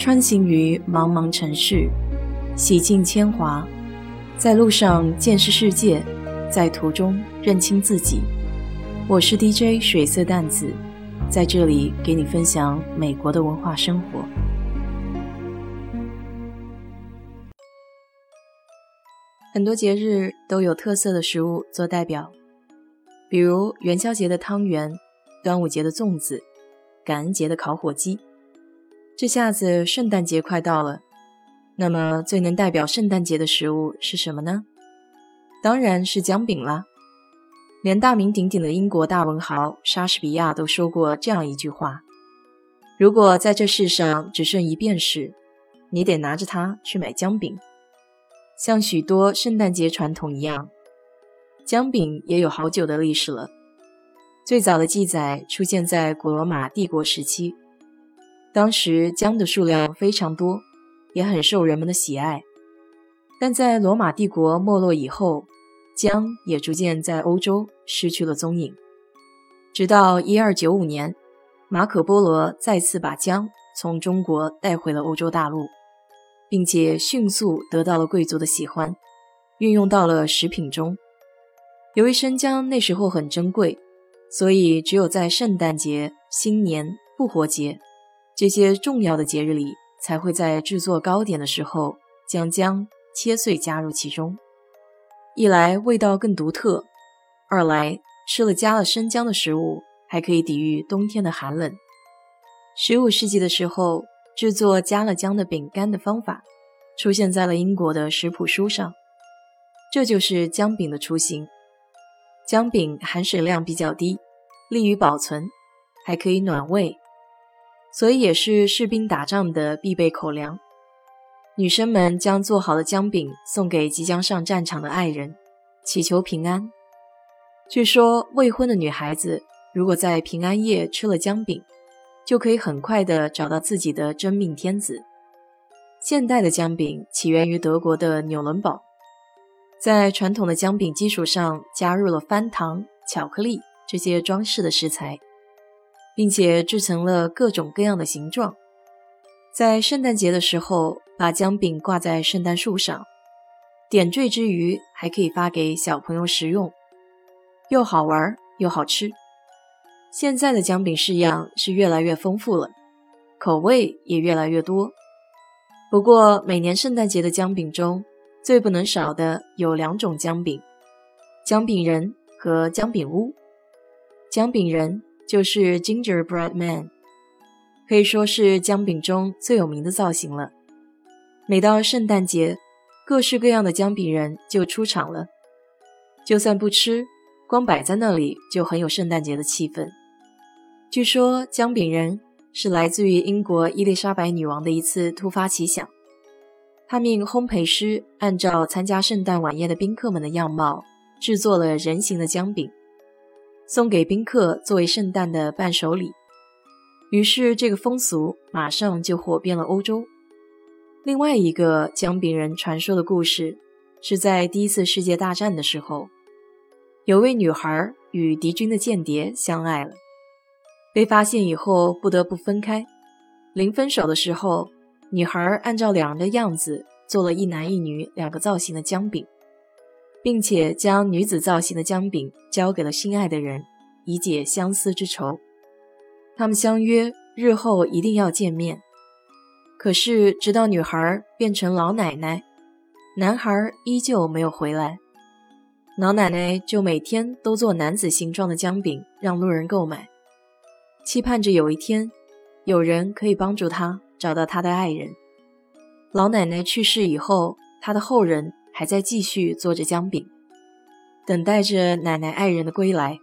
穿行于茫茫城市，洗尽铅华，在路上见识世界，在途中认清自己。我是 DJ 水色淡子，在这里给你分享美国的文化生活。很多节日都有特色的食物做代表，比如元宵节的汤圆，端午节的粽子，感恩节的烤火鸡。这下子圣诞节快到了，那么最能代表圣诞节的食物是什么呢？当然是姜饼啦。连大名鼎鼎的英国大文豪莎士比亚都说过这样一句话：“如果在这世上只剩一便士，你得拿着它去买姜饼。”像许多圣诞节传统一样，姜饼也有好久的历史了。最早的记载出现在古罗马帝国时期，当时姜的数量非常多，也很受人们的喜爱。但在罗马帝国没落以后，姜也逐渐在欧洲失去了踪影。直到一二九五年，马可·波罗再次把姜从中国带回了欧洲大陆。并且迅速得到了贵族的喜欢，运用到了食品中。由于生姜那时候很珍贵，所以只有在圣诞节、新年、复活节这些重要的节日里，才会在制作糕点的时候将姜切碎加入其中。一来味道更独特，二来吃了加了生姜的食物还可以抵御冬天的寒冷。十五世纪的时候。制作加了姜的饼干的方法出现在了英国的食谱书上，这就是姜饼的雏形。姜饼含水量比较低，利于保存，还可以暖胃，所以也是士兵打仗的必备口粮。女生们将做好的姜饼送给即将上战场的爱人，祈求平安。据说未婚的女孩子如果在平安夜吃了姜饼，就可以很快的找到自己的真命天子。现代的姜饼起源于德国的纽伦堡，在传统的姜饼基础上加入了翻糖、巧克力这些装饰的食材，并且制成了各种各样的形状。在圣诞节的时候，把姜饼挂在圣诞树上，点缀之余还可以发给小朋友食用，又好玩又好吃。现在的姜饼式样是越来越丰富了，口味也越来越多。不过，每年圣诞节的姜饼中最不能少的有两种姜饼：姜饼人和姜饼屋。姜饼人就是 Gingerbread Man，可以说是姜饼中最有名的造型了。每到圣诞节，各式各样的姜饼人就出场了。就算不吃，光摆在那里就很有圣诞节的气氛。据说姜饼人是来自于英国伊丽莎白女王的一次突发奇想，她命烘焙师按照参加圣诞晚宴的宾客们的样貌制作了人形的姜饼，送给宾客作为圣诞的伴手礼。于是这个风俗马上就火遍了欧洲。另外一个姜饼人传说的故事是在第一次世界大战的时候，有位女孩与敌军的间谍相爱了。被发现以后，不得不分开。临分手的时候，女孩按照两人的样子做了一男一女两个造型的姜饼，并且将女子造型的姜饼交给了心爱的人，以解相思之愁。他们相约日后一定要见面。可是，直到女孩变成老奶奶，男孩依旧没有回来。老奶奶就每天都做男子形状的姜饼，让路人购买。期盼着有一天，有人可以帮助他找到他的爱人。老奶奶去世以后，他的后人还在继续做着姜饼，等待着奶奶爱人的归来。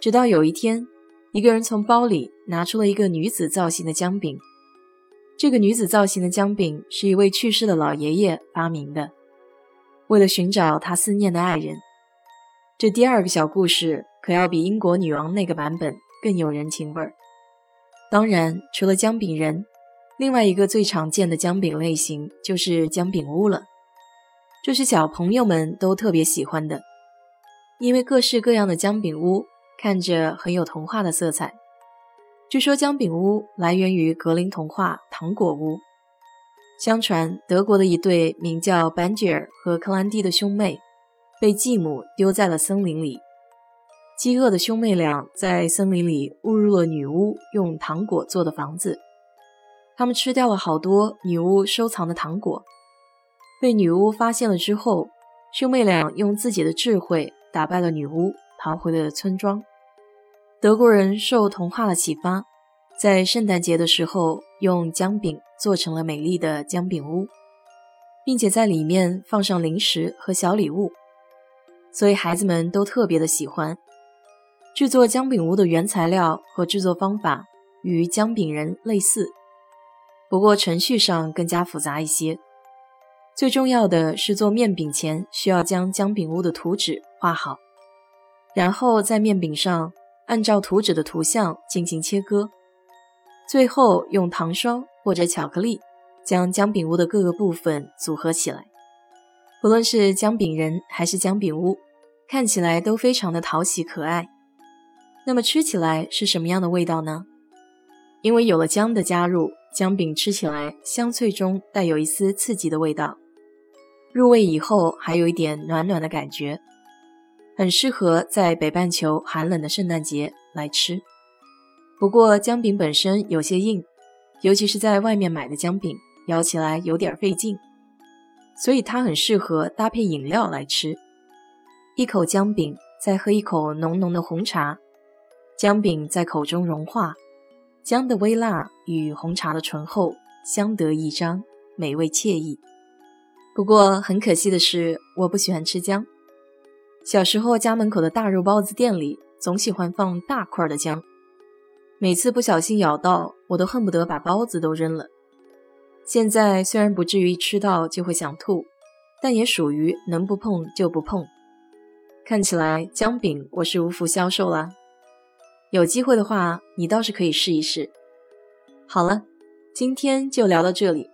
直到有一天，一个人从包里拿出了一个女子造型的姜饼。这个女子造型的姜饼是一位去世的老爷爷发明的，为了寻找他思念的爱人。这第二个小故事可要比英国女王那个版本。更有人情味儿。当然，除了姜饼人，另外一个最常见的姜饼类型就是姜饼屋了。这是小朋友们都特别喜欢的，因为各式各样的姜饼屋看着很有童话的色彩。据说姜饼屋来源于格林童话《糖果屋》。相传德国的一对名叫班吉尔和克兰蒂的兄妹，被继母丢在了森林里。饥饿的兄妹俩在森林里误入了女巫用糖果做的房子，他们吃掉了好多女巫收藏的糖果。被女巫发现了之后，兄妹俩用自己的智慧打败了女巫，逃回了村庄。德国人受童话的启发，在圣诞节的时候用姜饼做成了美丽的姜饼屋，并且在里面放上零食和小礼物，所以孩子们都特别的喜欢。制作姜饼屋的原材料和制作方法与姜饼人类似，不过程序上更加复杂一些。最重要的是做面饼前需要将姜饼屋的图纸画好，然后在面饼上按照图纸的图像进行切割，最后用糖霜或者巧克力将姜饼屋的各个部分组合起来。不论是姜饼人还是姜饼屋，看起来都非常的讨喜可爱。那么吃起来是什么样的味道呢？因为有了姜的加入，姜饼吃起来香脆中带有一丝刺激的味道，入味以后还有一点暖暖的感觉，很适合在北半球寒冷的圣诞节来吃。不过姜饼本身有些硬，尤其是在外面买的姜饼，咬起来有点费劲，所以它很适合搭配饮料来吃。一口姜饼，再喝一口浓浓的红茶。姜饼在口中融化，姜的微辣与红茶的醇厚相得益彰，美味惬意。不过很可惜的是，我不喜欢吃姜。小时候家门口的大肉包子店里总喜欢放大块的姜，每次不小心咬到，我都恨不得把包子都扔了。现在虽然不至于吃到就会想吐，但也属于能不碰就不碰。看起来姜饼我是无福消受啦。有机会的话，你倒是可以试一试。好了，今天就聊到这里。